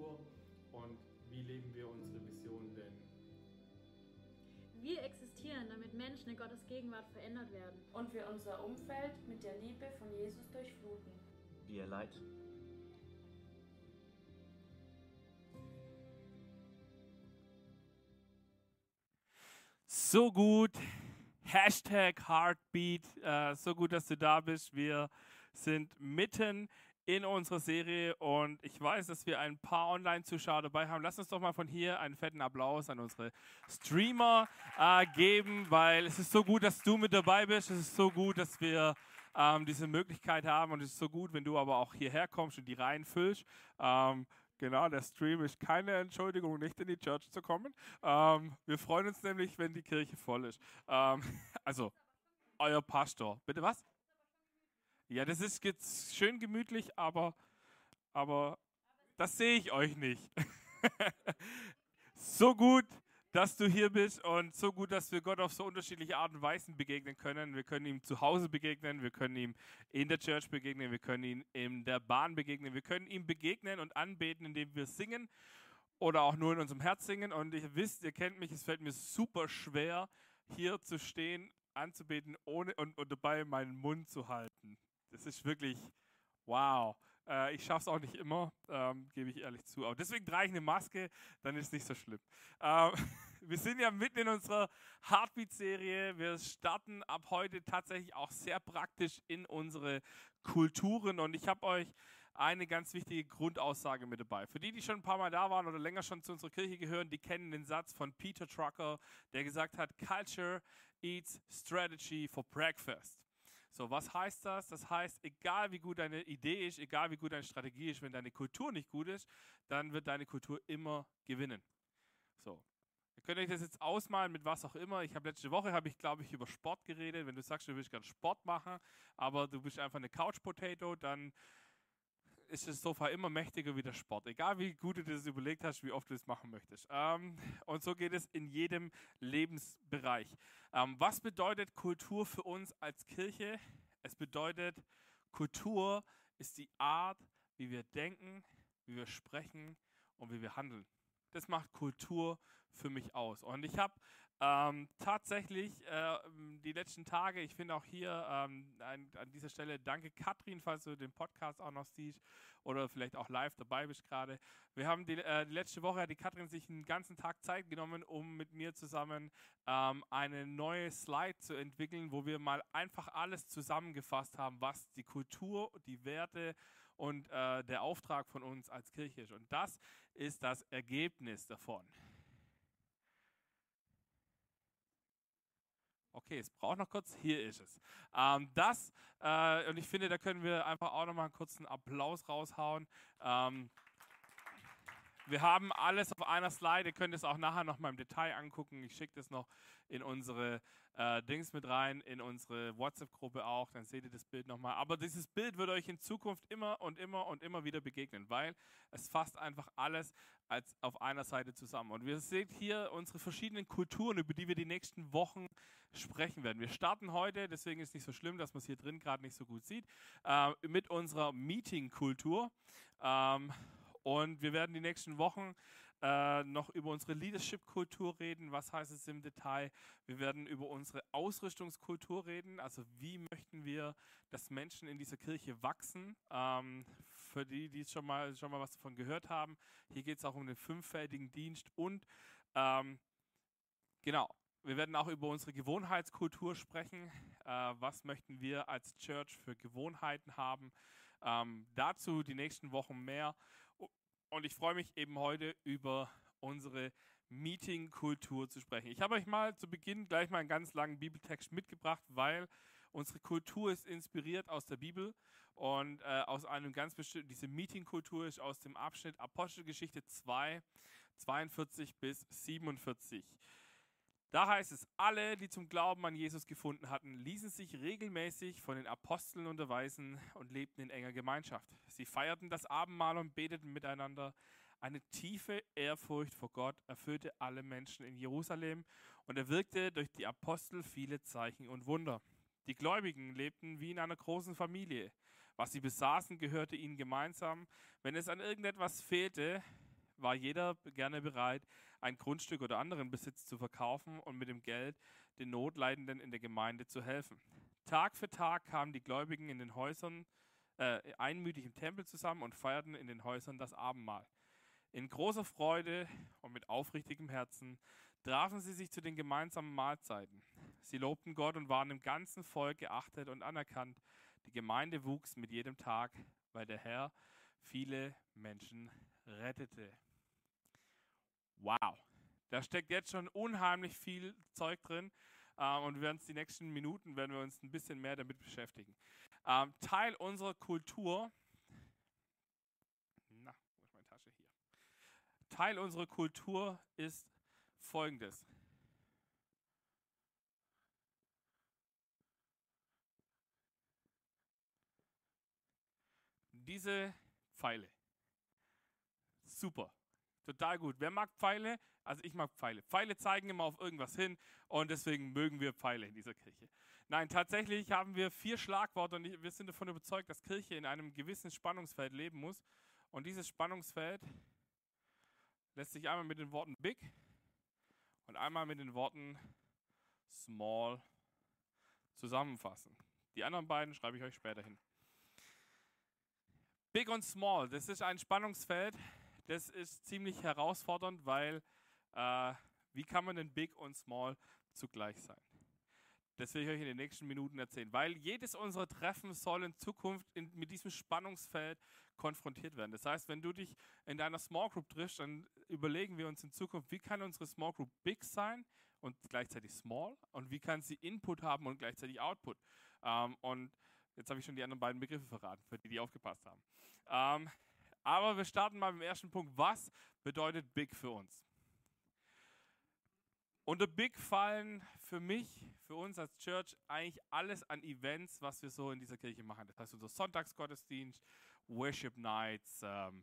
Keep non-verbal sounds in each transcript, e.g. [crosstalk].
Kultur und wie leben wir unsere Vision denn? Wir existieren, damit Menschen in Gottes Gegenwart verändert werden. Und wir unser Umfeld mit der Liebe von Jesus durchfluten. Wir Leid. So gut. Hashtag Heartbeat. Äh, so gut, dass du da bist. Wir sind mitten in unserer Serie und ich weiß, dass wir ein paar Online-Zuschauer dabei haben. Lass uns doch mal von hier einen fetten Applaus an unsere Streamer äh, geben, weil es ist so gut, dass du mit dabei bist. Es ist so gut, dass wir ähm, diese Möglichkeit haben und es ist so gut, wenn du aber auch hierher kommst und die Reihen füllst. Ähm, Genau, der Stream ist keine Entschuldigung, nicht in die Church zu kommen. Ähm, wir freuen uns nämlich, wenn die Kirche voll ist. Ähm, [laughs] also, euer Pastor. Bitte was? Ja, das ist jetzt schön gemütlich, aber, aber das sehe ich euch nicht. [laughs] so gut, dass du hier bist und so gut, dass wir Gott auf so unterschiedliche Art und Weisen begegnen können. Wir können ihm zu Hause begegnen, wir können ihm in der Church begegnen, wir können ihm in der Bahn begegnen, wir können ihm begegnen und anbeten, indem wir singen oder auch nur in unserem Herz singen. Und ihr wisst, ihr kennt mich, es fällt mir super schwer, hier zu stehen, anzubeten, ohne und, und dabei meinen Mund zu halten. Das ist wirklich wow. Äh, ich schaffe es auch nicht immer, ähm, gebe ich ehrlich zu. Aber deswegen trage ich eine Maske, dann ist es nicht so schlimm. Ähm, [laughs] wir sind ja mitten in unserer Heartbeat-Serie. Wir starten ab heute tatsächlich auch sehr praktisch in unsere Kulturen. Und ich habe euch eine ganz wichtige Grundaussage mit dabei. Für die, die schon ein paar Mal da waren oder länger schon zu unserer Kirche gehören, die kennen den Satz von Peter Trucker, der gesagt hat, Culture eats strategy for breakfast. So, was heißt das? Das heißt, egal wie gut deine Idee ist, egal wie gut deine Strategie ist, wenn deine Kultur nicht gut ist, dann wird deine Kultur immer gewinnen. So. Ihr könnt euch das jetzt ausmalen mit was auch immer. Ich habe letzte Woche, habe ich glaube ich über Sport geredet. Wenn du sagst, du willst gerne Sport machen, aber du bist einfach eine Couch Potato, dann ist das Sofa immer mächtiger wie der Sport. Egal wie gut du das überlegt hast, wie oft du es machen möchtest. Ähm, und so geht es in jedem Lebensbereich. Ähm, was bedeutet Kultur für uns als Kirche? Es bedeutet, Kultur ist die Art, wie wir denken, wie wir sprechen und wie wir handeln. Das macht Kultur für mich aus. Und ich habe ähm, tatsächlich äh, die letzten Tage, ich finde auch hier ähm, an, an, dieser Stelle danke Katrin, falls du den Podcast auch noch siehst oder vielleicht auch live dabei bist gerade. Wir haben die, äh, die, letzte Woche hat die Katrin sich einen ganzen Tag Zeit genommen, um mit mir zusammen ähm, eine neue Slide zu entwickeln, wo wir mal einfach alles zusammengefasst haben, was die Kultur, die Werte und äh, der Auftrag von uns als Kirche ist. Und das ist das Ergebnis davon. Okay, es braucht noch kurz. Hier ist es. Ähm, das, äh, und ich finde, da können wir einfach auch noch mal einen kurzen Applaus raushauen. Ähm, wir haben alles auf einer Slide. Ihr könnt es auch nachher noch mal im Detail angucken. Ich schicke das noch in unsere äh, Dings mit rein, in unsere WhatsApp-Gruppe auch. Dann seht ihr das Bild nochmal. Aber dieses Bild wird euch in Zukunft immer und immer und immer wieder begegnen, weil es fasst einfach alles als auf einer Seite zusammen. Und wir sehen hier unsere verschiedenen Kulturen, über die wir die nächsten Wochen sprechen werden. Wir starten heute, deswegen ist es nicht so schlimm, dass man es hier drin gerade nicht so gut sieht, äh, mit unserer Meeting-Kultur. Ähm, und wir werden die nächsten Wochen äh, noch über unsere Leadership-Kultur reden. Was heißt es im Detail? Wir werden über unsere Ausrüstungskultur reden. Also wie möchten wir, dass Menschen in dieser Kirche wachsen? Ähm, für die, die schon mal, schon mal was davon gehört haben, hier geht es auch um den fünffältigen Dienst und ähm, genau, wir werden auch über unsere Gewohnheitskultur sprechen. Äh, was möchten wir als Church für Gewohnheiten haben? Ähm, dazu die nächsten Wochen mehr. Und ich freue mich eben heute über unsere Meeting-Kultur zu sprechen. Ich habe euch mal zu Beginn gleich mal einen ganz langen Bibeltext mitgebracht, weil unsere Kultur ist inspiriert aus der Bibel und äh, aus einem ganz bestimmten, diese Meeting-Kultur ist aus dem Abschnitt Apostelgeschichte 2, 42 bis 47. Da heißt es, alle, die zum Glauben an Jesus gefunden hatten, ließen sich regelmäßig von den Aposteln unterweisen und lebten in enger Gemeinschaft. Sie feierten das Abendmahl und beteten miteinander. Eine tiefe Ehrfurcht vor Gott erfüllte alle Menschen in Jerusalem und er wirkte durch die Apostel viele Zeichen und Wunder. Die Gläubigen lebten wie in einer großen Familie. Was sie besaßen, gehörte ihnen gemeinsam. Wenn es an irgendetwas fehlte, war jeder gerne bereit, ein Grundstück oder anderen Besitz zu verkaufen und mit dem Geld den Notleidenden in der Gemeinde zu helfen. Tag für Tag kamen die Gläubigen in den Häusern äh, einmütig im Tempel zusammen und feierten in den Häusern das Abendmahl. In großer Freude und mit aufrichtigem Herzen trafen sie sich zu den gemeinsamen Mahlzeiten. Sie lobten Gott und waren im ganzen Volk geachtet und anerkannt. Die Gemeinde wuchs mit jedem Tag, weil der Herr viele Menschen rettete. Wow, da steckt jetzt schon unheimlich viel Zeug drin. Ähm, und wir die nächsten Minuten werden wir uns ein bisschen mehr damit beschäftigen. Ähm, Teil unserer Kultur, na, wo ist meine Tasche hier? Teil unserer Kultur ist folgendes. Diese Pfeile. Super. Total gut. Wer mag Pfeile? Also ich mag Pfeile. Pfeile zeigen immer auf irgendwas hin und deswegen mögen wir Pfeile in dieser Kirche. Nein, tatsächlich haben wir vier Schlagworte und wir sind davon überzeugt, dass Kirche in einem gewissen Spannungsfeld leben muss. Und dieses Spannungsfeld lässt sich einmal mit den Worten big und einmal mit den Worten small zusammenfassen. Die anderen beiden schreibe ich euch später hin. Big und small, das ist ein Spannungsfeld, das ist ziemlich herausfordernd, weil äh, wie kann man denn big und small zugleich sein? Das will ich euch in den nächsten Minuten erzählen, weil jedes unserer Treffen soll in Zukunft in, mit diesem Spannungsfeld konfrontiert werden. Das heißt, wenn du dich in deiner Small Group triffst, dann überlegen wir uns in Zukunft, wie kann unsere Small Group big sein und gleichzeitig small und wie kann sie Input haben und gleichzeitig Output. Ähm, und jetzt habe ich schon die anderen beiden Begriffe verraten, für die, die aufgepasst haben. Ähm, aber wir starten mal mit dem ersten Punkt. Was bedeutet big für uns? Unter Big fallen für mich, für uns als Church, eigentlich alles an Events, was wir so in dieser Kirche machen. Das heißt, unser Sonntagsgottesdienst, Worship Nights, ähm,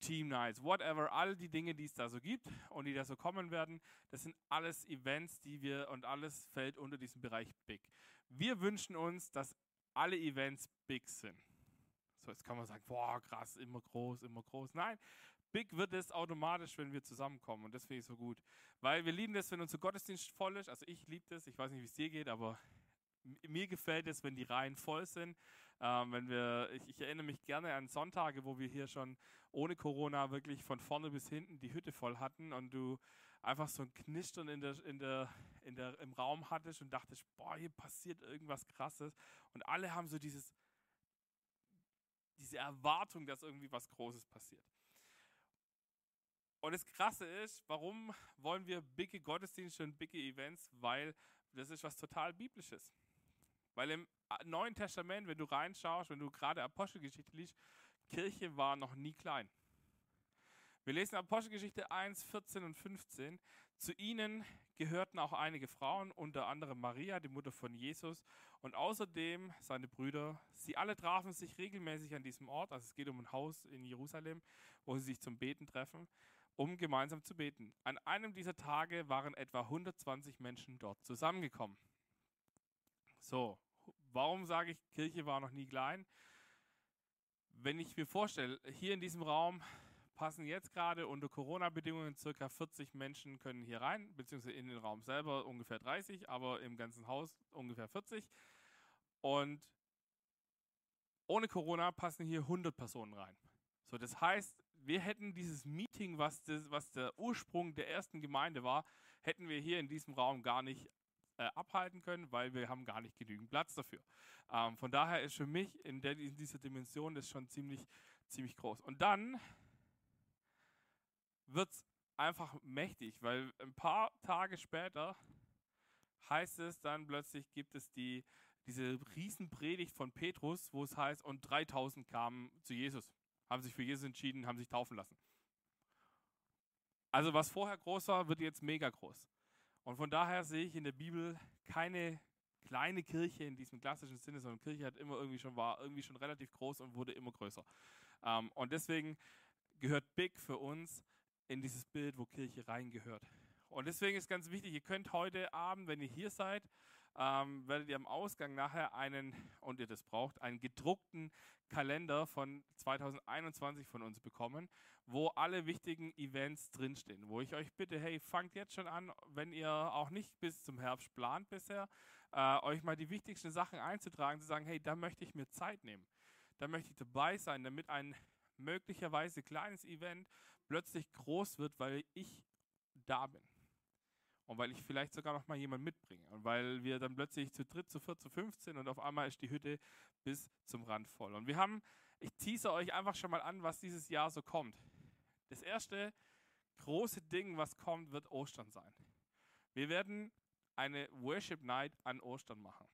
Team Nights, whatever, all die Dinge, die es da so gibt und die da so kommen werden, das sind alles Events, die wir und alles fällt unter diesen Bereich Big. Wir wünschen uns, dass alle Events big sind. So, jetzt kann man sagen, boah, krass, immer groß, immer groß. Nein, big wird es automatisch, wenn wir zusammenkommen. Und das finde ich so gut. Weil wir lieben das, wenn unser Gottesdienst voll ist. Also ich liebe das. Ich weiß nicht, wie es dir geht, aber mir gefällt es, wenn die Reihen voll sind. Ähm, wenn wir, ich, ich, erinnere mich gerne an Sonntage, wo wir hier schon ohne Corona wirklich von vorne bis hinten die Hütte voll hatten und du einfach so ein Knistern in der, in der, in der, im Raum hattest und dachtest, boah, hier passiert irgendwas Krasses. Und alle haben so dieses, diese Erwartung, dass irgendwie was Großes passiert. Und das Krasse ist, warum wollen wir bigge Gottesdienste und bigge Events? Weil das ist was total Biblisches. Weil im Neuen Testament, wenn du reinschaust, wenn du gerade Apostelgeschichte liest, Kirche war noch nie klein. Wir lesen Apostelgeschichte 1, 14 und 15. Zu ihnen gehörten auch einige Frauen, unter anderem Maria, die Mutter von Jesus, und außerdem seine Brüder. Sie alle trafen sich regelmäßig an diesem Ort, also es geht um ein Haus in Jerusalem, wo sie sich zum Beten treffen um gemeinsam zu beten. An einem dieser Tage waren etwa 120 Menschen dort zusammengekommen. So, warum sage ich, Kirche war noch nie klein? Wenn ich mir vorstelle, hier in diesem Raum passen jetzt gerade unter Corona-Bedingungen circa 40 Menschen können hier rein, beziehungsweise in den Raum selber ungefähr 30, aber im ganzen Haus ungefähr 40. Und ohne Corona passen hier 100 Personen rein. So, das heißt, wir hätten dieses Meeting, was, das, was der Ursprung der ersten Gemeinde war, hätten wir hier in diesem Raum gar nicht äh, abhalten können, weil wir haben gar nicht genügend Platz dafür. Ähm, von daher ist für mich in, der, in dieser Dimension das schon ziemlich, ziemlich groß. Und dann wird es einfach mächtig, weil ein paar Tage später heißt es dann plötzlich, gibt es die, diese Riesenpredigt von Petrus, wo es heißt, und 3000 kamen zu Jesus haben sich für Jesus entschieden, haben sich taufen lassen. Also was vorher groß war, wird jetzt mega groß. Und von daher sehe ich in der Bibel keine kleine Kirche in diesem klassischen Sinne, sondern Kirche hat immer irgendwie schon war irgendwie schon relativ groß und wurde immer größer. Ähm, und deswegen gehört Big für uns in dieses Bild, wo Kirche reingehört. Und deswegen ist ganz wichtig, ihr könnt heute Abend, wenn ihr hier seid, ähm, werdet ihr am Ausgang nachher einen, und ihr das braucht, einen gedruckten Kalender von 2021 von uns bekommen, wo alle wichtigen Events drinstehen. Wo ich euch bitte, hey, fangt jetzt schon an, wenn ihr auch nicht bis zum Herbst plant bisher, äh, euch mal die wichtigsten Sachen einzutragen, zu sagen, hey, da möchte ich mir Zeit nehmen. Da möchte ich dabei sein, damit ein möglicherweise kleines Event plötzlich groß wird, weil ich da bin. Und weil ich vielleicht sogar noch mal jemanden mitbringe. Und weil wir dann plötzlich zu dritt, zu viert, zu 15 und auf einmal ist die Hütte bis zum Rand voll. Und wir haben, ich tease euch einfach schon mal an, was dieses Jahr so kommt. Das erste große Ding, was kommt, wird Ostern sein. Wir werden eine Worship Night an Ostern machen.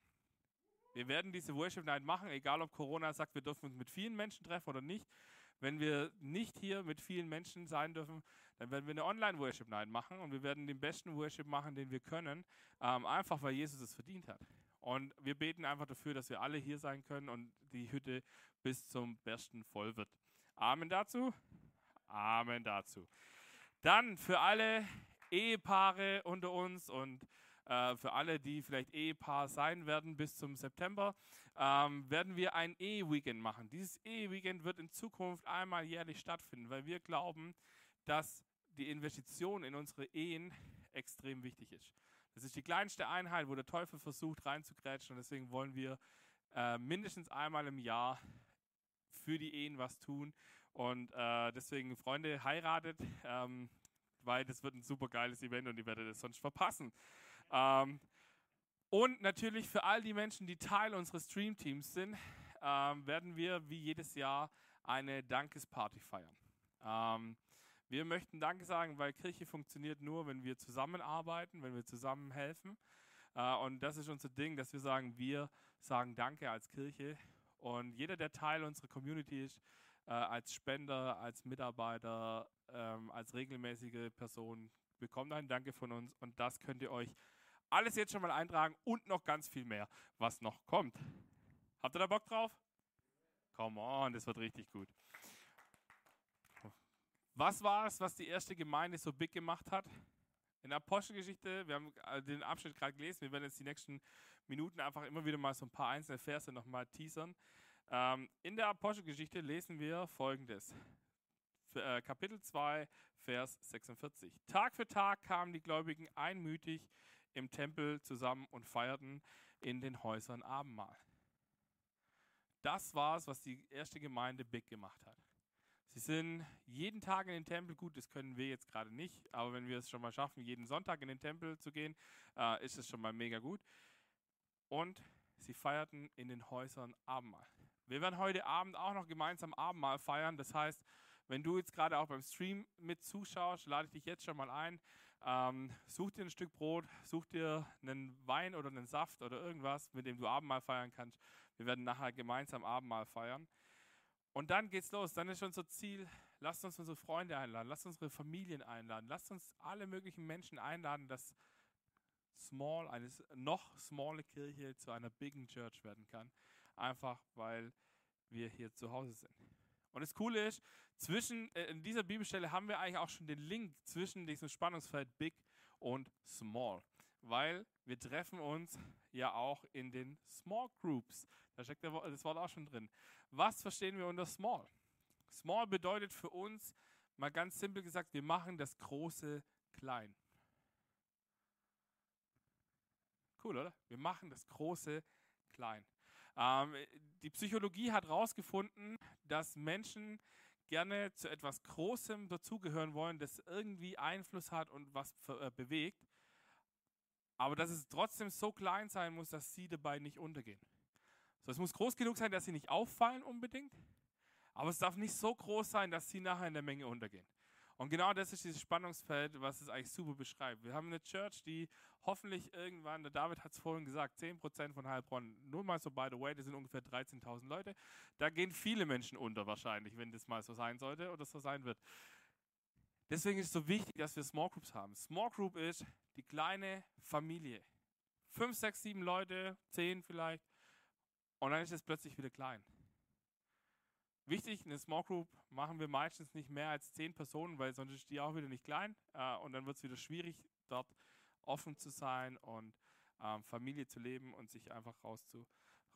Wir werden diese Worship Night machen, egal ob Corona sagt, wir dürfen uns mit vielen Menschen treffen oder nicht. Wenn wir nicht hier mit vielen Menschen sein dürfen, dann werden wir eine Online-Worship Night machen und wir werden den besten Worship machen, den wir können, ähm, einfach weil Jesus es verdient hat. Und wir beten einfach dafür, dass wir alle hier sein können und die Hütte bis zum Besten voll wird. Amen dazu. Amen dazu. Dann für alle Ehepaare unter uns und äh, für alle, die vielleicht Ehepaar sein werden bis zum September, ähm, werden wir ein Ehe-Weekend machen. Dieses Ehe-Weekend wird in Zukunft einmal jährlich stattfinden, weil wir glauben, dass die Investition in unsere Ehen extrem wichtig ist. Das ist die kleinste Einheit, wo der Teufel versucht reinzugrätschen und deswegen wollen wir äh, mindestens einmal im Jahr für die Ehen was tun. Und äh, deswegen, Freunde, heiratet, ähm, weil das wird ein super geiles Event und ihr werdet es sonst verpassen. Ähm, und natürlich für all die Menschen, die Teil unseres Streamteams sind, ähm, werden wir wie jedes Jahr eine Dankesparty feiern. Ähm, wir möchten Danke sagen, weil Kirche funktioniert nur, wenn wir zusammenarbeiten, wenn wir zusammen helfen. Äh, und das ist unser Ding, dass wir sagen, wir sagen Danke als Kirche. Und jeder, der Teil unserer Community ist, äh, als Spender, als Mitarbeiter, ähm, als regelmäßige Person, bekommt ein Danke von uns. Und das könnt ihr euch alles jetzt schon mal eintragen und noch ganz viel mehr, was noch kommt. Habt ihr da Bock drauf? Come on, das wird richtig gut. Was war es, was die erste Gemeinde so big gemacht hat? In der Apostelgeschichte, wir haben äh, den Abschnitt gerade gelesen, wir werden jetzt die nächsten Minuten einfach immer wieder mal so ein paar einzelne Verse nochmal teasern. Ähm, in der Apostelgeschichte lesen wir folgendes. Äh, Kapitel 2, Vers 46. Tag für Tag kamen die Gläubigen einmütig im Tempel zusammen und feierten in den Häusern Abendmahl. Das war es, was die erste Gemeinde big gemacht hat. Sie sind jeden Tag in den Tempel, gut, das können wir jetzt gerade nicht, aber wenn wir es schon mal schaffen, jeden Sonntag in den Tempel zu gehen, äh, ist es schon mal mega gut. Und sie feierten in den Häusern Abendmahl. Wir werden heute Abend auch noch gemeinsam Abendmahl feiern. Das heißt, wenn du jetzt gerade auch beim Stream mit zuschaust, lade ich dich jetzt schon mal ein. Ähm, such dir ein Stück Brot, such dir einen Wein oder einen Saft oder irgendwas, mit dem du Abendmahl feiern kannst. Wir werden nachher gemeinsam Abendmahl feiern. Und dann geht's los. Dann ist unser Ziel, lasst uns unsere Freunde einladen, lasst unsere Familien einladen, lasst uns alle möglichen Menschen einladen, dass small, eine noch smalle Kirche zu einer biggen Church werden kann. Einfach weil wir hier zu Hause sind. Und das Coole ist, zwischen, äh, in dieser Bibelstelle haben wir eigentlich auch schon den Link zwischen diesem Spannungsfeld Big und Small. Weil wir treffen uns ja auch in den Small Groups. Da steckt das Wort auch schon drin. Was verstehen wir unter Small? Small bedeutet für uns, mal ganz simpel gesagt, wir machen das Große klein. Cool, oder? Wir machen das Große klein. Ähm, die Psychologie hat herausgefunden, dass Menschen gerne zu etwas Großem dazugehören wollen, das irgendwie Einfluss hat und was äh, bewegt, aber dass es trotzdem so klein sein muss, dass sie dabei nicht untergehen. So, es muss groß genug sein, dass sie nicht auffallen unbedingt, aber es darf nicht so groß sein, dass sie nachher in der Menge untergehen. Und genau das ist dieses Spannungsfeld, was es eigentlich super beschreibt. Wir haben eine Church, die hoffentlich irgendwann, der David hat es vorhin gesagt, 10% von Heilbronn, nur mal so by the way, das sind ungefähr 13.000 Leute. Da gehen viele Menschen unter wahrscheinlich, wenn das mal so sein sollte oder so sein wird. Deswegen ist es so wichtig, dass wir Small Groups haben. Small Group ist die kleine Familie. Fünf, sechs, sieben Leute, zehn vielleicht. Und dann ist es plötzlich wieder klein. Wichtig, eine Small Group machen wir meistens nicht mehr als zehn Personen, weil sonst ist die auch wieder nicht klein äh, und dann wird es wieder schwierig, dort offen zu sein und ähm, Familie zu leben und sich einfach rauszu,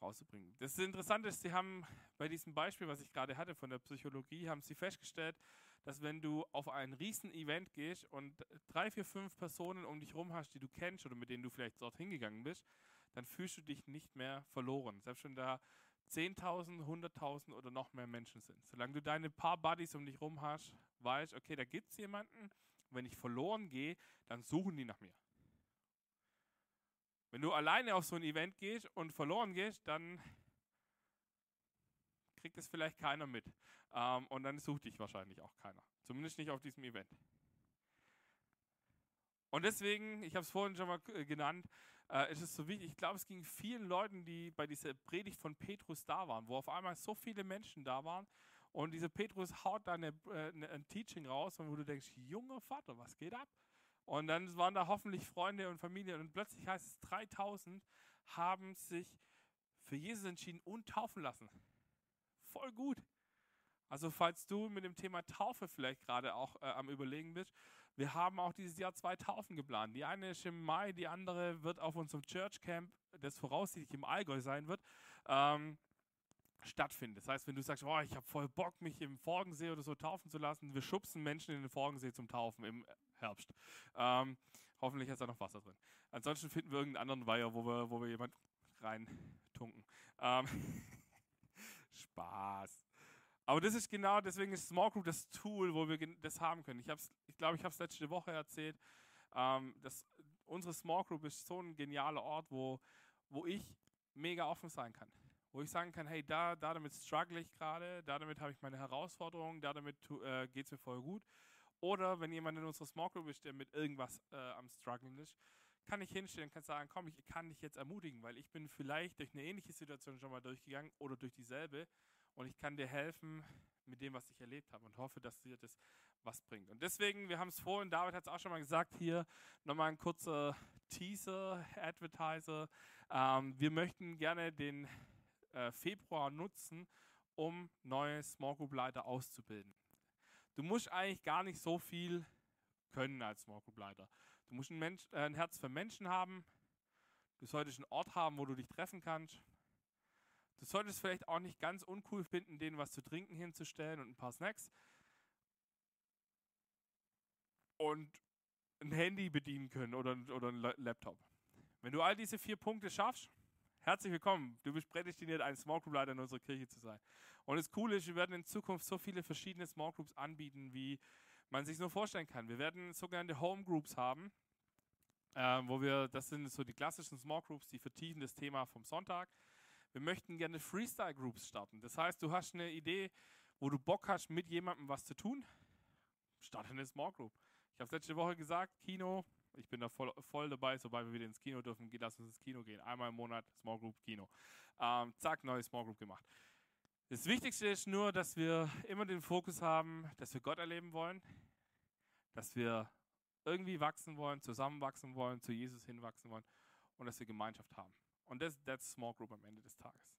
rauszubringen. Das Interessante ist, sie haben bei diesem Beispiel, was ich gerade hatte von der Psychologie, haben sie festgestellt, dass wenn du auf ein Riesen-Event gehst und drei, vier, fünf Personen um dich herum hast, die du kennst oder mit denen du vielleicht dorthin gegangen bist, dann fühlst du dich nicht mehr verloren. Selbst wenn da 10.000, 100.000 oder noch mehr Menschen sind. Solange du deine paar Buddies um dich herum hast, weißt, okay, da gibt es jemanden, wenn ich verloren gehe, dann suchen die nach mir. Wenn du alleine auf so ein Event gehst und verloren gehst, dann kriegt es vielleicht keiner mit. Ähm, und dann sucht dich wahrscheinlich auch keiner. Zumindest nicht auf diesem Event. Und deswegen, ich habe es vorhin schon mal äh, genannt, äh, ist es so wichtig. Ich glaube, es ging vielen Leuten, die bei dieser Predigt von Petrus da waren, wo auf einmal so viele Menschen da waren. Und dieser Petrus haut da eine, äh, eine, ein Teaching raus, wo du denkst, junger Vater, was geht ab? Und dann waren da hoffentlich Freunde und Familie und plötzlich heißt es, 3000 haben sich für Jesus entschieden und taufen lassen. Voll gut. Also falls du mit dem Thema Taufe vielleicht gerade auch äh, am Überlegen bist, wir haben auch dieses Jahr zwei Taufen geplant. Die eine ist im Mai, die andere wird auf unserem Church Camp, das voraussichtlich im Allgäu sein wird, ähm, stattfinden. Das heißt, wenn du sagst, oh, ich habe voll Bock, mich im Forgensee oder so taufen zu lassen, wir schubsen Menschen in den Forgensee zum Taufen im Herbst. Ähm, hoffentlich ist da noch Wasser drin. Ansonsten finden wir irgendeinen anderen Weiher, wo wir, wo wir jemand rein tunken. Ähm, [laughs] Spaß. Aber das ist genau, deswegen ist Small Group das Tool, wo wir das haben können. Ich, ich glaube, ich habe es letzte Woche erzählt. Ähm, dass unsere Small Group ist so ein genialer Ort, wo, wo ich mega offen sein kann. Wo ich sagen kann, hey, da, da damit struggle ich gerade, da damit habe ich meine Herausforderungen, da damit äh, geht es mir voll gut. Oder wenn jemand in unserer Small Group ist, der mit irgendwas äh, am strugglen ist, kann ich hinstellen und kann sagen, komm, ich kann dich jetzt ermutigen, weil ich bin vielleicht durch eine ähnliche Situation schon mal durchgegangen oder durch dieselbe und ich kann dir helfen mit dem, was ich erlebt habe und hoffe, dass dir das was bringt. Und deswegen, wir haben es vorhin, David hat es auch schon mal gesagt, hier nochmal ein kurzer Teaser, Advertiser. Ähm, wir möchten gerne den äh, Februar nutzen, um neue Small Group Leiter auszubilden. Du musst eigentlich gar nicht so viel können als Small Group Leiter. Du musst ein, Mensch, äh, ein Herz für Menschen haben. Du solltest einen Ort haben, wo du dich treffen kannst. Du solltest vielleicht auch nicht ganz uncool finden, denen was zu trinken hinzustellen und ein paar Snacks. Und ein Handy bedienen können oder, oder ein Laptop. Wenn du all diese vier Punkte schaffst, herzlich willkommen. Du bist prädestiniert, ein Small Group Leiter in unserer Kirche zu sein. Und das Coole ist, wir werden in Zukunft so viele verschiedene Small Groups anbieten, wie man sich nur vorstellen kann. Wir werden sogenannte Home Groups haben, äh, wo wir, das sind so die klassischen Small Groups, die vertiefen das Thema vom Sonntag. Wir möchten gerne Freestyle Groups starten. Das heißt, du hast eine Idee, wo du Bock hast, mit jemandem was zu tun, starte eine Small Group. Ich habe es letzte Woche gesagt, Kino, ich bin da voll, voll, dabei, sobald wir wieder ins Kino dürfen, lass uns ins Kino gehen. Einmal im Monat Small Group Kino. Ähm, zack, neue Small Group gemacht. Das Wichtigste ist nur, dass wir immer den Fokus haben, dass wir Gott erleben wollen, dass wir irgendwie wachsen wollen, zusammenwachsen wollen, zu Jesus hinwachsen wollen und dass wir Gemeinschaft haben. Und das ist Small Group am Ende des Tages.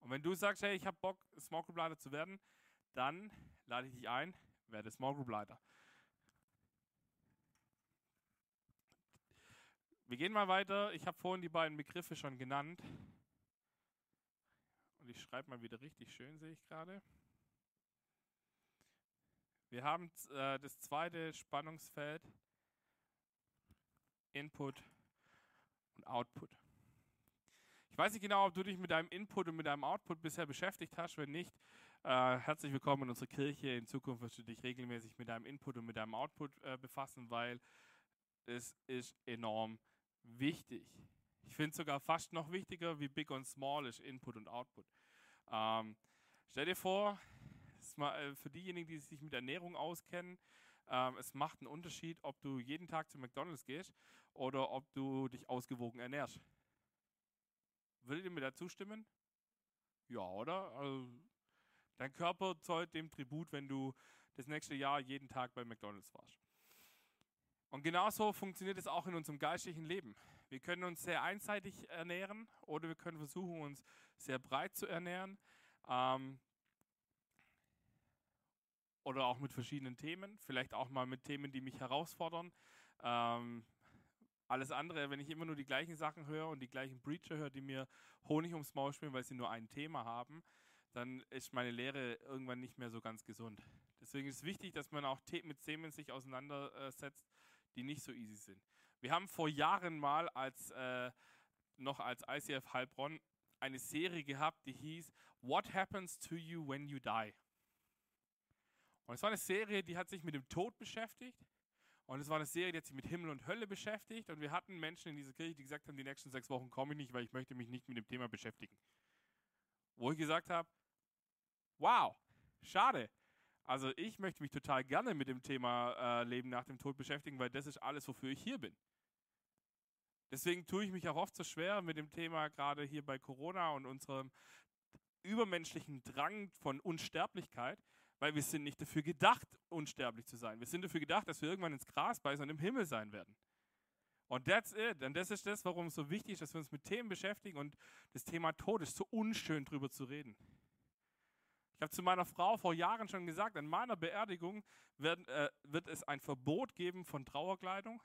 Und wenn du sagst, hey, ich habe Bock, Small Group Leiter zu werden, dann lade ich dich ein, werde Small Group Leiter. Wir gehen mal weiter. Ich habe vorhin die beiden Begriffe schon genannt. Und ich schreibe mal wieder richtig schön, sehe ich gerade. Wir haben äh, das zweite Spannungsfeld, Input und Output. Ich weiß nicht genau, ob du dich mit deinem Input und mit deinem Output bisher beschäftigt hast. Wenn nicht, äh, herzlich willkommen in unserer Kirche. In Zukunft wirst du dich regelmäßig mit deinem Input und mit deinem Output äh, befassen, weil es ist enorm wichtig. Ich finde es sogar fast noch wichtiger, wie big und small ist Input und Output. Ähm, stell dir vor, äh, für diejenigen, die sich mit Ernährung auskennen, ähm, es macht einen Unterschied, ob du jeden Tag zu McDonald's gehst oder ob du dich ausgewogen ernährst. Würdet ihr mir da zustimmen? Ja, oder? Also, dein Körper zollt dem Tribut, wenn du das nächste Jahr jeden Tag bei McDonald's warst. Und genauso funktioniert es auch in unserem geistlichen Leben. Wir können uns sehr einseitig ernähren oder wir können versuchen, uns sehr breit zu ernähren. Ähm, oder auch mit verschiedenen Themen, vielleicht auch mal mit Themen, die mich herausfordern. Ähm, Alles andere, wenn ich immer nur die gleichen Sachen höre und die gleichen Preacher höre, die mir Honig ums Maul spielen, weil sie nur ein Thema haben, dann ist meine Lehre irgendwann nicht mehr so ganz gesund. Deswegen ist es wichtig, dass man auch mit Themen sich auseinandersetzt, die nicht so easy sind. Wir haben vor Jahren mal als äh, noch als ICF Heilbronn eine Serie gehabt, die hieß What Happens to You When You Die. Und es war eine Serie, die hat sich mit dem Tod beschäftigt. Und es war eine Serie, die hat sich mit Himmel und Hölle beschäftigt. Und wir hatten Menschen in dieser Kirche, die gesagt haben, die nächsten sechs Wochen komme ich nicht, weil ich möchte mich nicht mit dem Thema beschäftigen. Wo ich gesagt habe, wow, schade. Also ich möchte mich total gerne mit dem Thema äh, Leben nach dem Tod beschäftigen, weil das ist alles, wofür ich hier bin. Deswegen tue ich mich auch oft so schwer mit dem Thema, gerade hier bei Corona und unserem übermenschlichen Drang von Unsterblichkeit, weil wir sind nicht dafür gedacht, unsterblich zu sein. Wir sind dafür gedacht, dass wir irgendwann ins Gras beißen und im Himmel sein werden. Und that's it. Und das ist das, warum es so wichtig ist, dass wir uns mit Themen beschäftigen und das Thema Tod ist so unschön drüber zu reden. Ich habe zu meiner Frau vor Jahren schon gesagt, an meiner Beerdigung wird, äh, wird es ein Verbot geben von Trauerkleidung,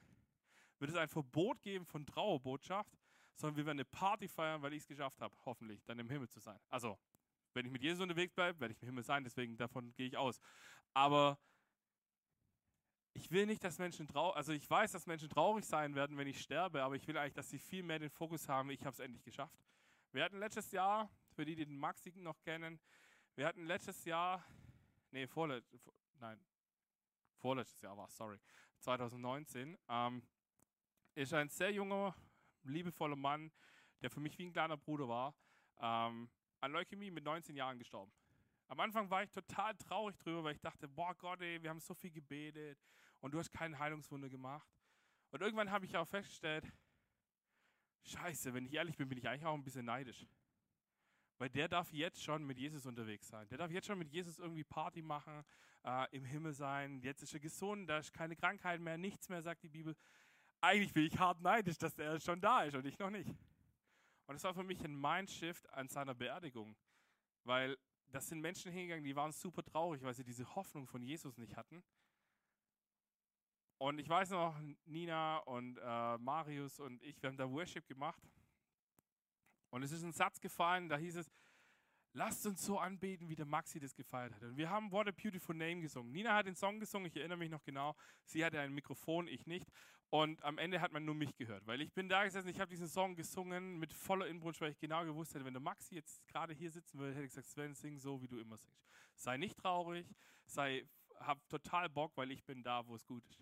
wird es ein Verbot geben von Trauerbotschaft, sondern wir werden eine Party feiern, weil ich es geschafft habe, hoffentlich, dann im Himmel zu sein. Also, wenn ich mit Jesus unterwegs bleibe, werde ich im Himmel sein, deswegen davon gehe ich aus. Aber ich will nicht, dass Menschen traurig, also ich weiß, dass Menschen traurig sein werden, wenn ich sterbe, aber ich will eigentlich, dass sie viel mehr den Fokus haben, ich habe es endlich geschafft. Wir hatten letztes Jahr, für die, die den Maxi noch kennen, wir hatten letztes Jahr, nee, vorlet, nein, vorletztes Jahr war es, sorry, 2019, ähm, ist ein sehr junger, liebevoller Mann, der für mich wie ein kleiner Bruder war, ähm, an Leukämie mit 19 Jahren gestorben. Am Anfang war ich total traurig drüber, weil ich dachte, boah Gott, ey, wir haben so viel gebetet und du hast kein Heilungswunder gemacht. Und irgendwann habe ich auch festgestellt, scheiße, wenn ich ehrlich bin, bin ich eigentlich auch ein bisschen neidisch. Weil der darf jetzt schon mit Jesus unterwegs sein. Der darf jetzt schon mit Jesus irgendwie Party machen, äh, im Himmel sein. Jetzt ist er gesund, da ist keine Krankheit mehr, nichts mehr, sagt die Bibel. Eigentlich bin ich hart neidisch, dass er schon da ist und ich noch nicht. Und es war für mich ein Mindshift an seiner Beerdigung. Weil das sind Menschen hingegangen, die waren super traurig, weil sie diese Hoffnung von Jesus nicht hatten. Und ich weiß noch, Nina und äh, Marius und ich, wir haben da Worship gemacht. Und es ist ein Satz gefallen, da hieß es, lasst uns so anbeten, wie der Maxi das gefeiert hat. Und wir haben What a Beautiful Name gesungen. Nina hat den Song gesungen, ich erinnere mich noch genau. Sie hatte ein Mikrofon, ich nicht. Und am Ende hat man nur mich gehört, weil ich bin da gesessen, ich habe diesen Song gesungen mit voller Inbrunst, weil ich genau gewusst hätte, wenn der Maxi jetzt gerade hier sitzen würde, hätte ich gesagt, Sven, sing so, wie du immer singst. Sei nicht traurig, sei, hab total Bock, weil ich bin da, wo es gut ist.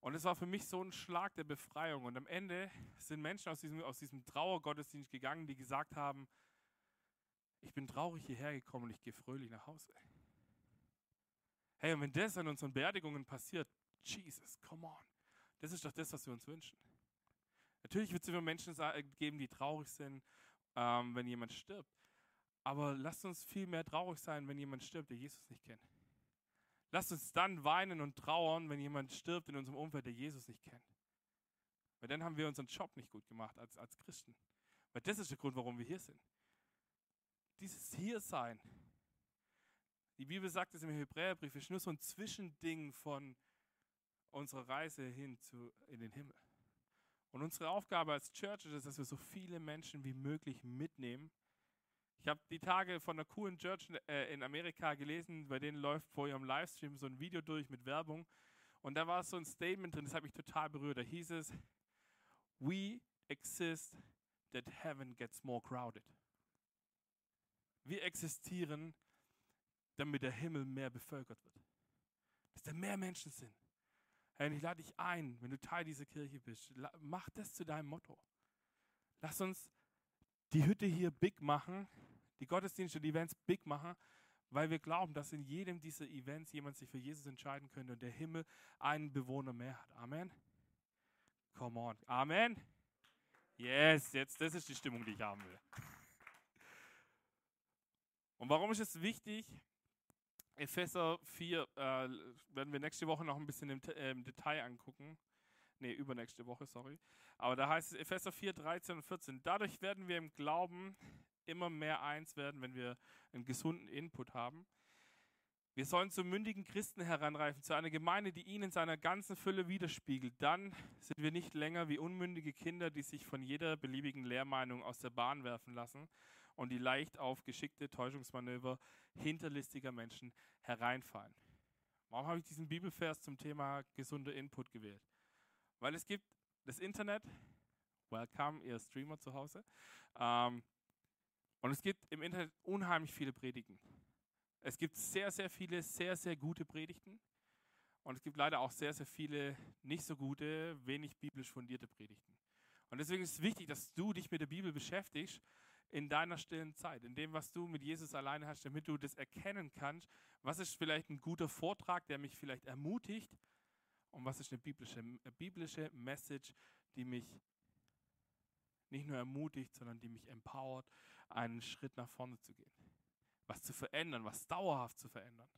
Und es war für mich so ein Schlag der Befreiung. Und am Ende sind Menschen aus diesem, aus diesem Trauergottesdienst gegangen, die gesagt haben, ich bin traurig hierher gekommen und ich gehe fröhlich nach Hause. Hey, und wenn das an unseren Beerdigungen passiert, Jesus, come on. Das ist doch das, was wir uns wünschen. Natürlich wird es immer Menschen geben, die traurig sind, ähm, wenn jemand stirbt. Aber lasst uns viel mehr traurig sein, wenn jemand stirbt, der Jesus nicht kennt. Lasst uns dann weinen und trauern, wenn jemand stirbt in unserem Umfeld, der Jesus nicht kennt. Weil dann haben wir unseren Job nicht gut gemacht als, als Christen. Weil das ist der Grund, warum wir hier sind. Dieses Hiersein. Die Bibel sagt es im Hebräerbrief, ist nur so ein Zwischending von unserer Reise hin zu, in den Himmel. Und unsere Aufgabe als Church ist dass wir so viele Menschen wie möglich mitnehmen ich habe die Tage von einer coolen Church äh, in Amerika gelesen, bei denen läuft vor ihrem Livestream so ein Video durch mit Werbung. Und da war so ein Statement drin, das hat mich total berührt. Da hieß es, We exist that heaven gets more crowded. Wir existieren, damit der Himmel mehr bevölkert wird. Dass da mehr Menschen sind. Und ich lade dich ein, wenn du Teil dieser Kirche bist, mach das zu deinem Motto. Lass uns die Hütte hier big machen, die Gottesdienste, die Events big machen, weil wir glauben, dass in jedem dieser Events jemand sich für Jesus entscheiden könnte und der Himmel einen Bewohner mehr hat. Amen. Come on. Amen. Yes, jetzt, das ist die Stimmung, die ich haben will. Und warum ist es wichtig? Epheser 4 äh, werden wir nächste Woche noch ein bisschen im, äh, im Detail angucken. Ne, übernächste Woche, sorry. Aber da heißt es Epheser 4, 13 und 14. Dadurch werden wir im Glauben immer mehr eins werden, wenn wir einen gesunden Input haben. Wir sollen zu mündigen Christen heranreifen, zu einer Gemeinde, die ihn in seiner ganzen Fülle widerspiegelt. Dann sind wir nicht länger wie unmündige Kinder, die sich von jeder beliebigen Lehrmeinung aus der Bahn werfen lassen und die leicht auf geschickte Täuschungsmanöver hinterlistiger Menschen hereinfallen. Warum habe ich diesen Bibelvers zum Thema gesunder Input gewählt? Weil es gibt das Internet, welcome, ihr Streamer zu Hause, ähm, und es gibt im Internet unheimlich viele Predigten. Es gibt sehr, sehr viele, sehr, sehr gute Predigten. Und es gibt leider auch sehr, sehr viele nicht so gute, wenig biblisch fundierte Predigten. Und deswegen ist es wichtig, dass du dich mit der Bibel beschäftigst in deiner stillen Zeit, in dem, was du mit Jesus alleine hast, damit du das erkennen kannst, was ist vielleicht ein guter Vortrag, der mich vielleicht ermutigt und was ist eine biblische, eine biblische Message, die mich nicht nur ermutigt, sondern die mich empowert, einen Schritt nach vorne zu gehen was zu verändern, was dauerhaft zu verändern.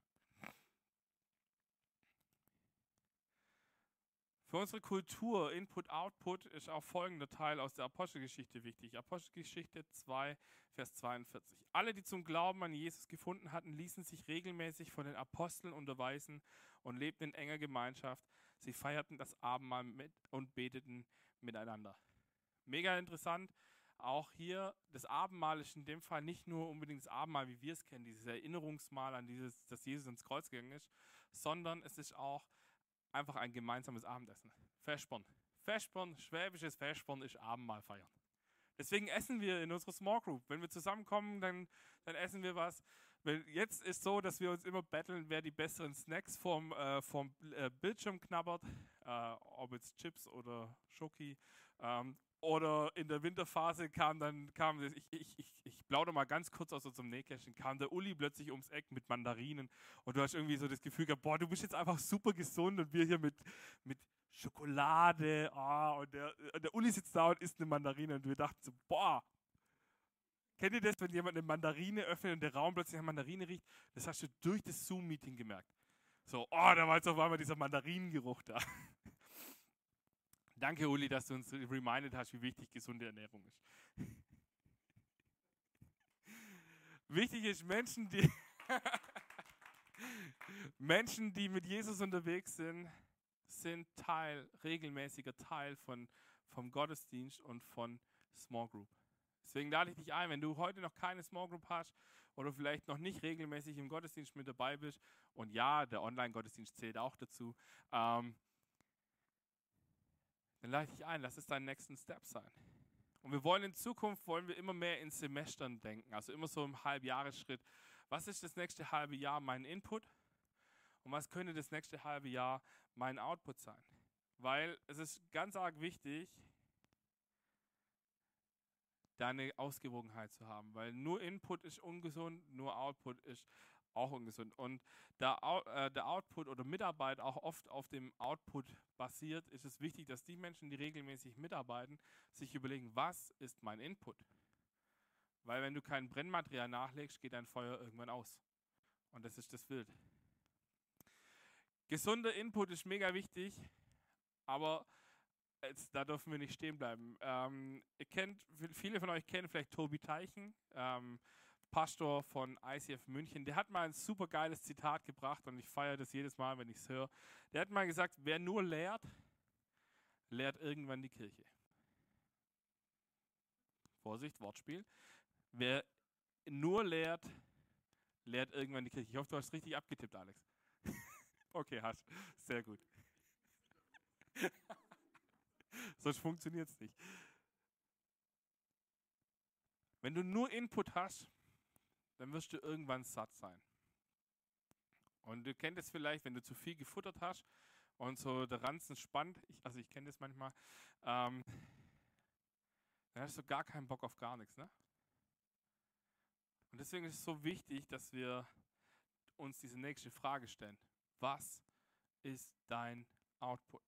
Für unsere Kultur, Input, Output, ist auch folgender Teil aus der Apostelgeschichte wichtig. Apostelgeschichte 2, Vers 42. Alle, die zum Glauben an Jesus gefunden hatten, ließen sich regelmäßig von den Aposteln unterweisen und lebten in enger Gemeinschaft. Sie feierten das Abendmahl mit und beteten miteinander. Mega interessant auch hier, das Abendmahl ist in dem Fall nicht nur unbedingt das Abendmahl, wie wir es kennen, dieses Erinnerungsmahl an dieses, dass Jesus ins Kreuz gegangen ist, sondern es ist auch einfach ein gemeinsames Abendessen. Festborn. Festborn, schwäbisches Festborn ist Abendmahl feiern. Deswegen essen wir in unserer Small Group. Wenn wir zusammenkommen, dann, dann essen wir was. Jetzt ist so, dass wir uns immer betteln, wer die besseren Snacks vom, äh, vom äh, Bildschirm knabbert, äh, ob jetzt Chips oder Schoki. Ähm, oder in der Winterphase kam dann, kam, ich, ich, ich, ich plaudere mal ganz kurz aus unserem Nähkästchen, kam der Uli plötzlich ums Eck mit Mandarinen und du hast irgendwie so das Gefühl gehabt, boah, du bist jetzt einfach super gesund und wir hier mit, mit Schokolade, oh, und der, der Uli sitzt da und isst eine Mandarine und wir dachten so, boah, kennt ihr das, wenn jemand eine Mandarine öffnet und der Raum plötzlich nach Mandarine riecht? Das hast du durch das Zoom-Meeting gemerkt. So, oh, da war jetzt auf einmal dieser Mandarinengeruch da. Danke, Uli, dass du uns reminded hast, wie wichtig gesunde Ernährung ist. [laughs] wichtig ist Menschen, die [laughs] Menschen, die mit Jesus unterwegs sind, sind Teil, regelmäßiger Teil von, vom Gottesdienst und von Small Group. Deswegen lade ich dich ein, wenn du heute noch keine Small Group hast oder vielleicht noch nicht regelmäßig im Gottesdienst mit dabei bist, und ja, der Online-Gottesdienst zählt auch dazu, ähm, dann lade ich ein, lass es deinen nächsten Step sein. Und wir wollen in Zukunft, wollen wir immer mehr in Semestern denken, also immer so im Halbjahresschritt. Was ist das nächste halbe Jahr mein Input? Und was könnte das nächste halbe Jahr mein Output sein? Weil es ist ganz arg wichtig, da eine Ausgewogenheit zu haben, weil nur Input ist ungesund, nur Output ist auch ungesund. Und da äh, der Output oder Mitarbeit auch oft auf dem Output basiert, ist es wichtig, dass die Menschen, die regelmäßig mitarbeiten, sich überlegen, was ist mein Input? Weil wenn du kein Brennmaterial nachlegst, geht dein Feuer irgendwann aus. Und das ist das Bild. Gesunder Input ist mega wichtig, aber jetzt, da dürfen wir nicht stehen bleiben. Ähm, ihr kennt, viele von euch kennen vielleicht Tobi Teichen. Ähm, Pastor von ICF München, der hat mal ein super geiles Zitat gebracht und ich feiere das jedes Mal, wenn ich es höre. Der hat mal gesagt, wer nur lehrt, lehrt irgendwann die Kirche. Vorsicht, Wortspiel. Wer nur lehrt, lehrt irgendwann die Kirche. Ich hoffe, du hast richtig abgetippt, Alex. [laughs] okay, hast. Sehr gut. [laughs] Sonst funktioniert es nicht. Wenn du nur Input hast, dann wirst du irgendwann satt sein. Und du kennst es vielleicht, wenn du zu viel gefuttert hast und so der Ranzen spannt, ich, also ich kenne das manchmal, ähm, dann hast du gar keinen Bock auf gar nichts. Ne? Und deswegen ist es so wichtig, dass wir uns diese nächste Frage stellen. Was ist dein Output?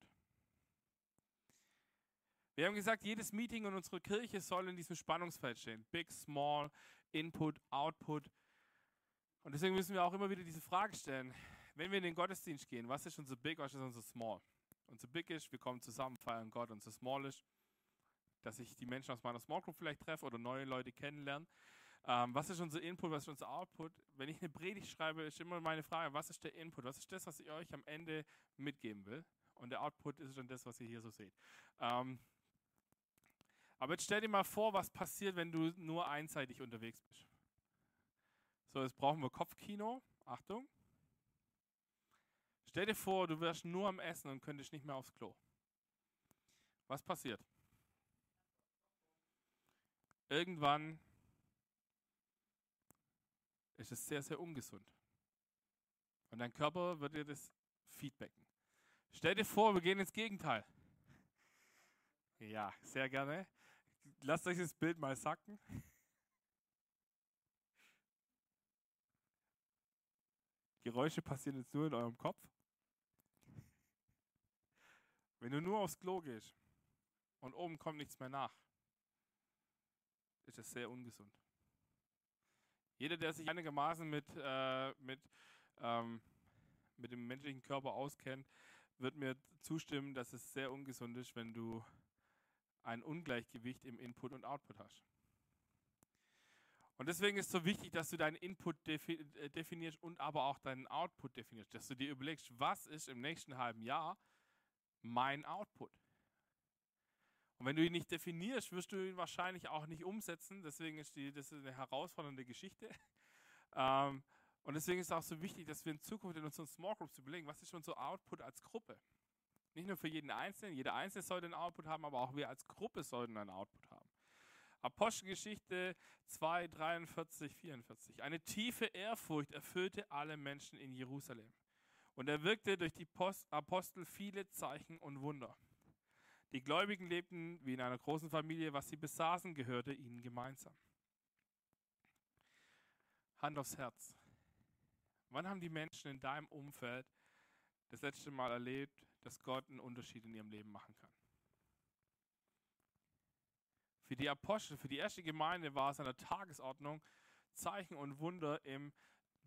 Wir haben gesagt, jedes Meeting in unserer Kirche soll in diesem Spannungsfeld stehen. Big, small, Input, Output. Und deswegen müssen wir auch immer wieder diese Frage stellen. Wenn wir in den Gottesdienst gehen, was ist unser Big, was ist unser Small? Unser Big ist, wir kommen zusammen, feiern Gott. Unser Small ist, dass ich die Menschen aus meiner Small Group vielleicht treffe oder neue Leute kennenlerne. Ähm, was ist unser Input, was ist unser Output? Wenn ich eine Predigt schreibe, ist immer meine Frage, was ist der Input? Was ist das, was ich euch am Ende mitgeben will? Und der Output ist dann das, was ihr hier so seht. Ähm, aber jetzt stell dir mal vor, was passiert, wenn du nur einseitig unterwegs bist. So, jetzt brauchen wir Kopfkino. Achtung. Stell dir vor, du wärst nur am Essen und könntest nicht mehr aufs Klo. Was passiert? Irgendwann ist es sehr, sehr ungesund. Und dein Körper wird dir das feedbacken. Stell dir vor, wir gehen ins Gegenteil. Ja, sehr gerne. Lasst euch das Bild mal sacken. Geräusche passieren jetzt nur in eurem Kopf. Wenn du nur aufs Klo gehst und oben kommt nichts mehr nach, ist das sehr ungesund. Jeder, der sich einigermaßen mit, äh, mit, ähm, mit dem menschlichen Körper auskennt, wird mir zustimmen, dass es sehr ungesund ist, wenn du ein Ungleichgewicht im Input und Output hast. Und deswegen ist es so wichtig, dass du deinen Input äh, definierst und aber auch deinen Output definierst, dass du dir überlegst, was ist im nächsten halben Jahr mein Output. Und wenn du ihn nicht definierst, wirst du ihn wahrscheinlich auch nicht umsetzen. Deswegen ist die, das ist eine herausfordernde Geschichte. [laughs] Ähm, und deswegen ist es auch so wichtig, dass wir in Zukunft in unseren Small Groups überlegen, was ist unser Output als Gruppe. Nicht nur für jeden Einzelnen, jeder Einzelne sollte einen Output haben, aber auch wir als Gruppe sollten einen Output haben. Apostelgeschichte 2, 43, 44. Eine tiefe Ehrfurcht erfüllte alle Menschen in Jerusalem. Und er wirkte durch die Apostel viele Zeichen und Wunder. Die Gläubigen lebten wie in einer großen Familie, was sie besaßen, gehörte ihnen gemeinsam. Hand aufs Herz. Wann haben die Menschen in deinem Umfeld das letzte Mal erlebt, dass Gott einen Unterschied in ihrem Leben machen kann? Für die Apostel, für die erste Gemeinde war es an der Tagesordnung, Zeichen und Wunder im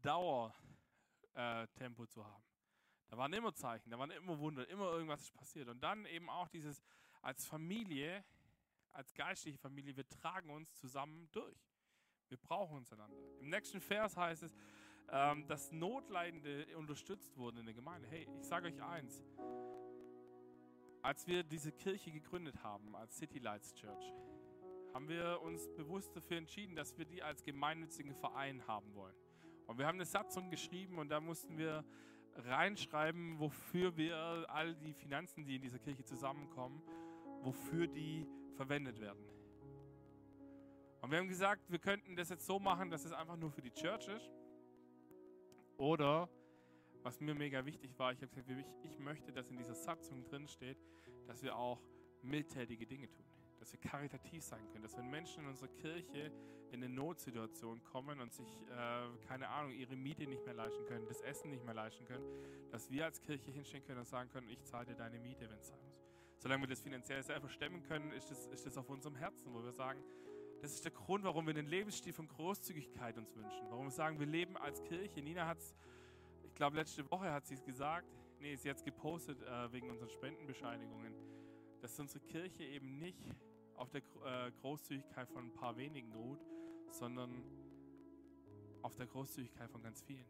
Dauertempo zu haben. Da waren immer Zeichen, da waren immer Wunder, immer irgendwas ist passiert. Und dann eben auch dieses als Familie, als geistliche Familie, wir tragen uns zusammen durch. Wir brauchen uns einander. Im nächsten Vers heißt es, ähm, dass Notleidende unterstützt wurden in der Gemeinde. Hey, ich sage euch eins. Als wir diese Kirche gegründet haben, als City Lights Church, haben wir uns bewusst dafür entschieden, dass wir die als gemeinnützigen Verein haben wollen. Und wir haben eine Satzung geschrieben und da mussten wir reinschreiben, wofür wir all die Finanzen, die in dieser Kirche zusammenkommen, wofür die verwendet werden. Und wir haben gesagt, wir könnten das jetzt so machen, dass es einfach nur für die Church ist. Oder, was mir mega wichtig war, ich habe gesagt, ich möchte, dass in dieser Satzung drin steht, dass wir auch mildtätige Dinge tun dass wir karitativ sein können, dass wenn Menschen in unserer Kirche in eine Notsituation kommen und sich, äh, keine Ahnung, ihre Miete nicht mehr leisten können, das Essen nicht mehr leisten können, dass wir als Kirche hinstehen können und sagen können, ich zahle dir deine Miete, wenn es sein muss. Solange wir das finanziell selber stemmen können, ist das, ist das auf unserem Herzen, wo wir sagen, das ist der Grund, warum wir den Lebensstil von Großzügigkeit uns wünschen. Warum wir sagen, wir leben als Kirche. Nina hat es, ich glaube, letzte Woche hat sie es gesagt. Nee, sie hat es gepostet äh, wegen unseren Spendenbescheinigungen, dass unsere Kirche eben nicht auf der äh, Großzügigkeit von ein paar wenigen ruht, sondern auf der Großzügigkeit von ganz vielen.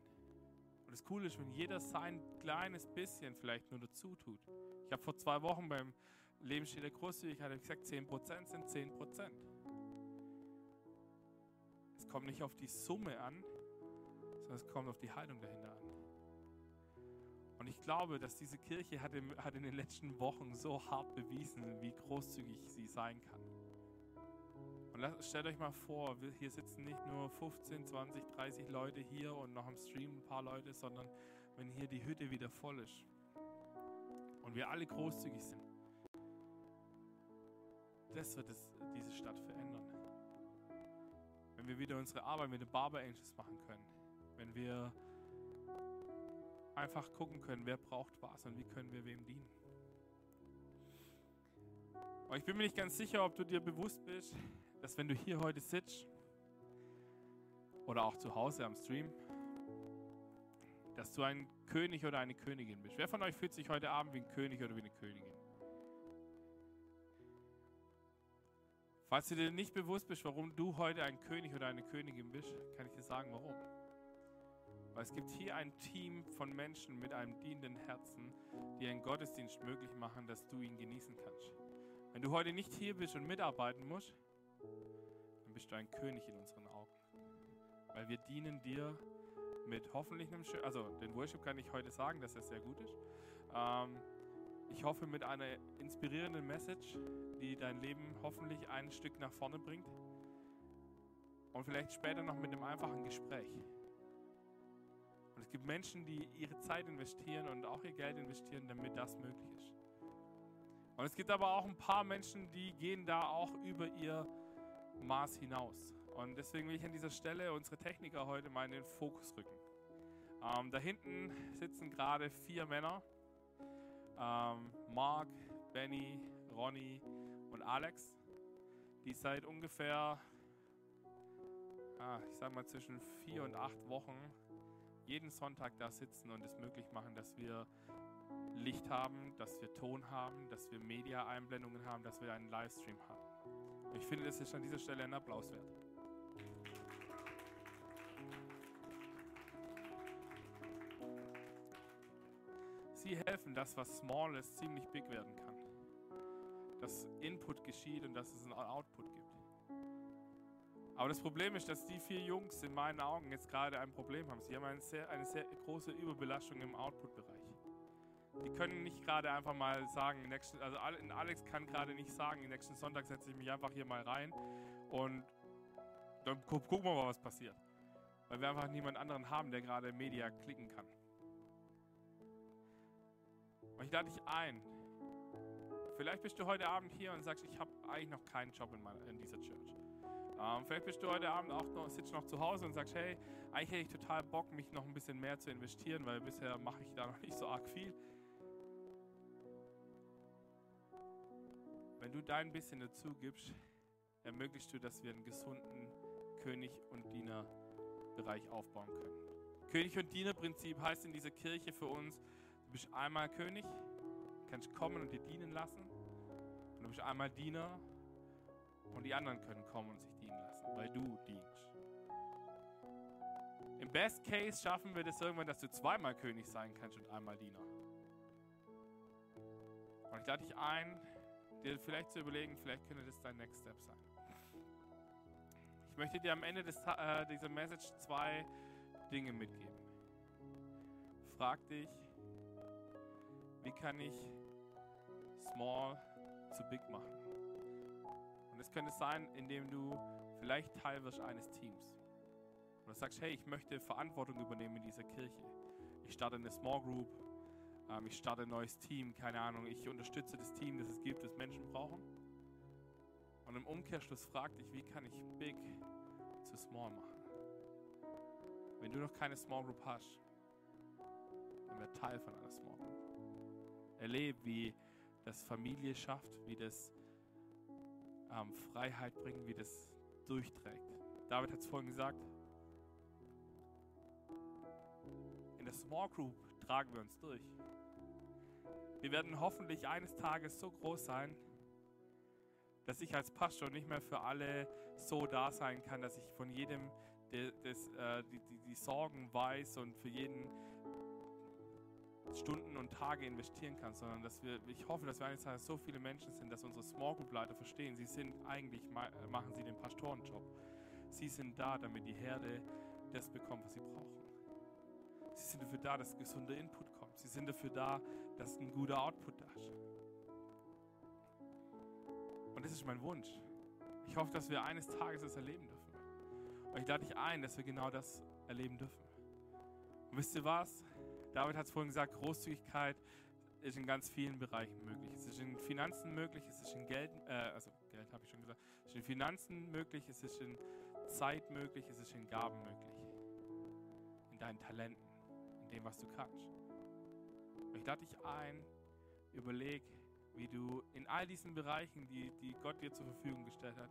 Und das Coole ist, wenn jeder sein kleines bisschen vielleicht nur dazu tut. Ich habe vor zwei Wochen beim Lebensstil der Großzügigkeit gesagt, 10% sind 10%. Es kommt nicht auf die Summe an, sondern es kommt auf die Haltung dahinter. Und ich glaube, dass diese Kirche hat, im, hat in den letzten Wochen so hart bewiesen, wie großzügig sie sein kann. Und lasst, stellt euch mal vor, hier sitzen nicht nur 15, 20, 30 Leute hier und noch im Stream ein paar Leute, sondern wenn hier die Hütte wieder voll ist und wir alle großzügig sind, das wird es, diese Stadt verändern. Wenn wir wieder unsere Arbeit mit den Barber Angels machen können, wenn wir einfach gucken können, wer braucht was und wie können wir wem dienen. Aber ich bin mir nicht ganz sicher, ob du dir bewusst bist, dass wenn du hier heute sitzt oder auch zu Hause am Stream, dass du ein König oder eine Königin bist. Wer von euch fühlt sich heute Abend wie ein König oder wie eine Königin? Falls du dir nicht bewusst bist, warum du heute ein König oder eine Königin bist, kann ich dir sagen, warum. Weil es gibt hier ein Team von Menschen mit einem dienenden Herzen, die einen Gottesdienst möglich machen, dass du ihn genießen kannst. Wenn du heute nicht hier bist und mitarbeiten musst, dann bist du ein König in unseren Augen. Weil wir dienen dir mit hoffentlich einem, schö- also den Worship kann ich heute sagen, dass er sehr gut ist. Ähm, ich hoffe mit einer inspirierenden Message, die dein Leben hoffentlich ein Stück nach vorne bringt. Und vielleicht später noch mit einem einfachen Gespräch. Und es gibt Menschen, die ihre Zeit investieren und auch ihr Geld investieren, damit das möglich ist. Und es gibt aber auch ein paar Menschen, die gehen da auch über ihr Maß hinaus. Und deswegen will ich an dieser Stelle unsere Techniker heute mal in den Fokus rücken. Ähm, da hinten sitzen gerade vier Männer. Ähm, Mark, Benny, Ronny und Alex, die seit ungefähr, ah, ich sag mal zwischen vier und acht Wochen jeden Sonntag da sitzen und es möglich machen, dass wir Licht haben, dass wir Ton haben, dass wir Media-Einblendungen haben, dass wir einen Livestream haben. Ich finde, das ist an dieser Stelle ein Applaus wert. Sie helfen, dass was Small ist, ziemlich big werden kann. Dass Input geschieht und dass es einen Output gibt. Aber das Problem ist, dass die vier Jungs in meinen Augen jetzt gerade ein Problem haben. Sie haben eine sehr, eine sehr große Überbelastung im Output-Bereich. Die können nicht gerade einfach mal sagen, nächsten, also Alex kann gerade nicht sagen, nächsten Sonntag setze ich mich einfach hier mal rein und dann gu gucken wir mal, was passiert. Weil wir einfach niemand anderen haben, der gerade Media klicken kann. Und ich lade dich ein. Vielleicht bist du heute Abend hier und sagst, ich habe eigentlich noch keinen Job in, meiner, in dieser Church. Ähm, vielleicht bist du heute Abend auch noch, sitzt noch zu Hause und sagst, hey, eigentlich hätte ich total Bock, mich noch ein bisschen mehr zu investieren, weil bisher mache ich da [laughs] noch nicht so arg viel. Wenn du dein bisschen dazu gibst, ermöglichst du, dass wir einen gesunden König- und Dienerbereich aufbauen können. König- und Dienerprinzip heißt in dieser Kirche für uns, du bist einmal König, kannst kommen und dir dienen lassen. Und du bist einmal Diener und die anderen können kommen und sich dienen lassen, weil du dienst. Im Best Case schaffen wir das irgendwann, dass du zweimal König sein kannst und einmal Diener. Und ich lade dich ein, dir vielleicht zu überlegen, vielleicht könnte das dein Next Step sein. Ich möchte dir am Ende des, äh, dieser Message zwei Dinge mitgeben. Frag dich, wie kann ich small zu big machen? Und es könnte sein, indem du vielleicht Teil wirst eines Teams. Und du sagst, hey, ich möchte Verantwortung übernehmen in dieser Kirche. Ich starte eine Small Group, ähm, ich starte ein neues Team, keine Ahnung, ich unterstütze das Team, das es gibt, das Menschen brauchen. Und im Umkehrschluss frag dich, wie kann ich big zu small machen? Wenn du noch keine Small Group hast, dann werd Teil von einer Small Group. Erlebe, wie das Familie schafft, wie das ähm, Freiheit bringt, wie das durchträgt. David hat es vorhin gesagt. In der Small Group tragen wir uns durch. Wir werden hoffentlich eines Tages so groß sein, dass ich als Pastor nicht mehr für alle so da sein kann, dass ich von jedem der, des, äh, die, die, die Sorgen weiß und für jeden Stunden und Tage investieren kann, sondern dass wir, ich hoffe, dass wir eines Tages so viele Menschen sind, dass unsere Small Group Leiter verstehen, sie sind eigentlich, machen sie den Pastorenjob. Sie sind da, damit die Herde das bekommt, was sie brauchen. Sie sind dafür da, dass gesunder Input kommt. Sie sind dafür da, dass ein guter Output da ist. Und das ist mein Wunsch. Ich hoffe, dass wir eines Tages das erleben dürfen. Und ich lade dich ein, dass wir genau das erleben dürfen. Und wisst ihr was? David hat es vorhin gesagt, Großzügigkeit ist in ganz vielen Bereichen möglich. Es ist in Finanzen möglich, es ist in Geld, äh, also Geld habe ich schon gesagt, es ist in Finanzen möglich, es ist in Zeit möglich, es ist in Gaben möglich. In deinen Talenten, in dem, was du kannst. Ich lade dich ein, überleg, wie du in all diesen Bereichen, die, die Gott dir zur Verfügung gestellt hat,